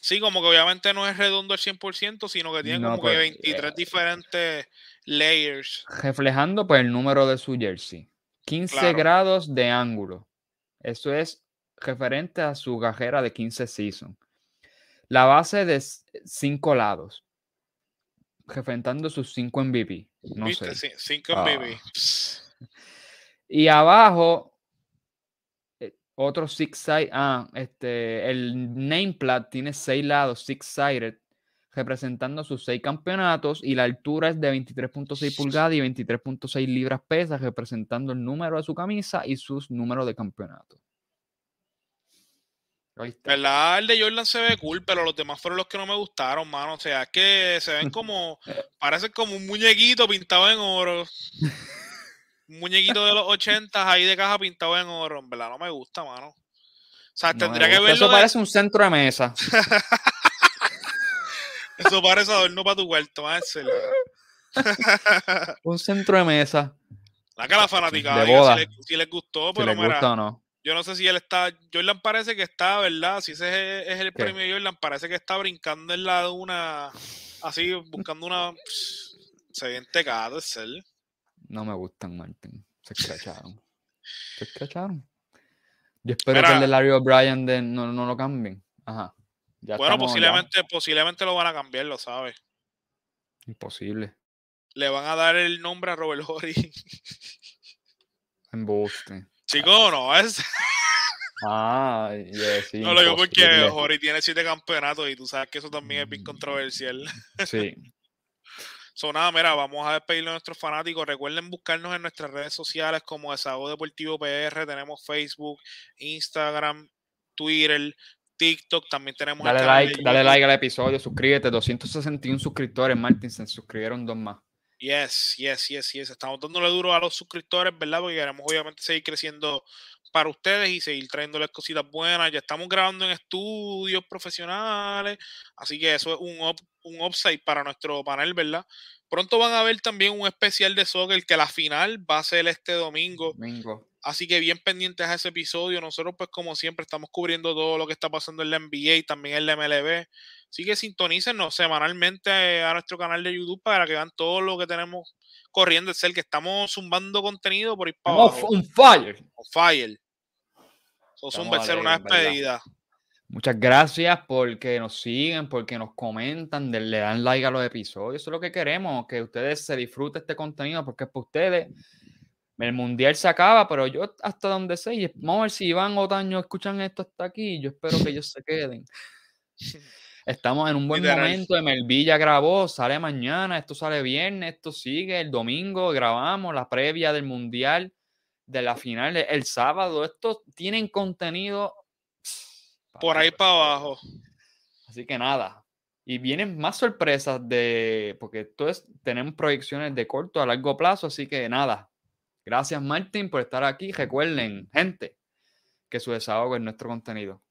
Sí, como que obviamente no es redondo al 100%, sino que tiene No, como pues, que 23 diferentes layers. Reflejando pues el número de su jersey. 15 Claro. grados de ángulo. Eso es referente a su cajera de 15 season. La base de 5 lados. Referentando sus 5 MVP. No ¿Viste? sé. Sí, 5 Ah. MVP. Pss, Y abajo, eh, otro six side. Ah, este, el nameplate tiene seis lados, six sided, representando sus seis campeonatos. Y la altura es de 23.6 pulgadas y 23.6 libras pesas, representando el número de su camisa y sus números de campeonato. ¿Verdad? El de Jordan se ve cool, pero los demás fueron los que no me gustaron, mano. O sea, es que se ven como. Parecen como un muñequito pintado en oro. Un muñequito de los 80 ahí de caja pintado en oro. En verdad, no me gusta, mano. O sea, No tendría que verlo. Eso de- parece un centro de mesa. Eso parece adorno para tu cuarto, Marcel. un centro de mesa. La la fanática De boda. si, le- si les gustó, Si pero les mira, gusta o no. yo no sé si él está. Jordan parece que está, ¿verdad? Si ese es, es el ¿Qué? premio de Jordan, parece que está brincando en la luna, así, buscando una. Se ve entecado, es él. No me gustan, Martin. Se escracharon. Se escracharon. Yo espero que el de Larry O'Brien no, no lo cambien. Ajá. Ya Bueno, ya. posiblemente, posiblemente lo van a cambiar, lo sabes. Imposible. Le van a dar el nombre a Robert Horry. Embuste. Chico, no, es. Ah, yeah, sí, no lo digo porque. Horry tiene siete campeonatos y tú sabes que eso también es bien controversial. Sí. So, nada, mira, vamos a despedirle a nuestros fanáticos. Recuerden buscarnos en nuestras redes sociales como Desahogo Deportivo PR. Tenemos Facebook, Instagram, Twitter, TikTok. También tenemos Dale like, dale like al episodio, suscríbete. 261 suscriptores, Martin. Se suscribieron dos más. Yes, yes, yes, yes. Estamos dándole duro a los suscriptores, ¿verdad? Porque queremos obviamente seguir creciendo para ustedes y seguir trayéndoles cositas buenas. Ya estamos grabando en estudios profesionales, así que eso es un, up- un upside para nuestro panel, ¿verdad? Pronto van a ver también un especial de soccer que la final va a ser este domingo. Domingo. Así que bien pendientes a ese episodio. Nosotros, pues, como siempre, estamos cubriendo todo lo que está pasando en la NBA y también en la MLB. Así que sintonícenos semanalmente a nuestro canal de YouTube para que vean todo lo que tenemos corriendo. Es el que estamos zumbando contenido por ir para abajo. un fire. On fire. So, zumba, ser una despedida. Muchas gracias porque nos siguen, porque nos comentan, le dan like a los episodios. Eso es lo que queremos, que ustedes se disfruten este contenido porque es para ustedes. El mundial se acaba, pero yo hasta donde sé, y vamos a ver si Iván o Taño escuchan esto hasta aquí. Yo espero que ellos se queden. Estamos en un buen Literal. momento. Emelví ya grabó, sale mañana, esto sale viernes, esto sigue el domingo, grabamos la previa del mundial, de la final el sábado. Estos tienen contenido Por ahí para abajo. Así que nada. Y vienen más sorpresas de. Porque esto es, tenemos proyecciones de corto a largo plazo. Así que nada. Gracias, Martín, por estar aquí. Recuerden, gente, que su desahogo es nuestro contenido.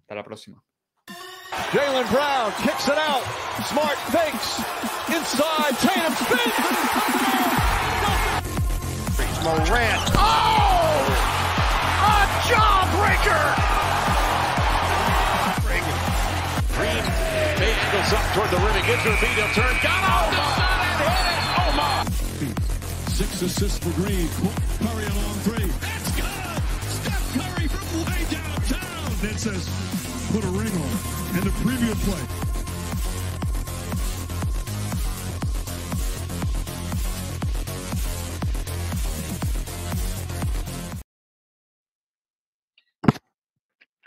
Hasta la próxima. Jalen Brown kicks it out. Smart fakes. Inside. Tatum spins. Morant. Oh! A jawbreaker! Green, Bay angles up toward the rim. He gives her a beat. He'll turn. Got off the sun and hit it. Oh. Six assists for Green. Curry a long three. That's good. Steph Curry from way downtown. That says put a ring on. And the previous play.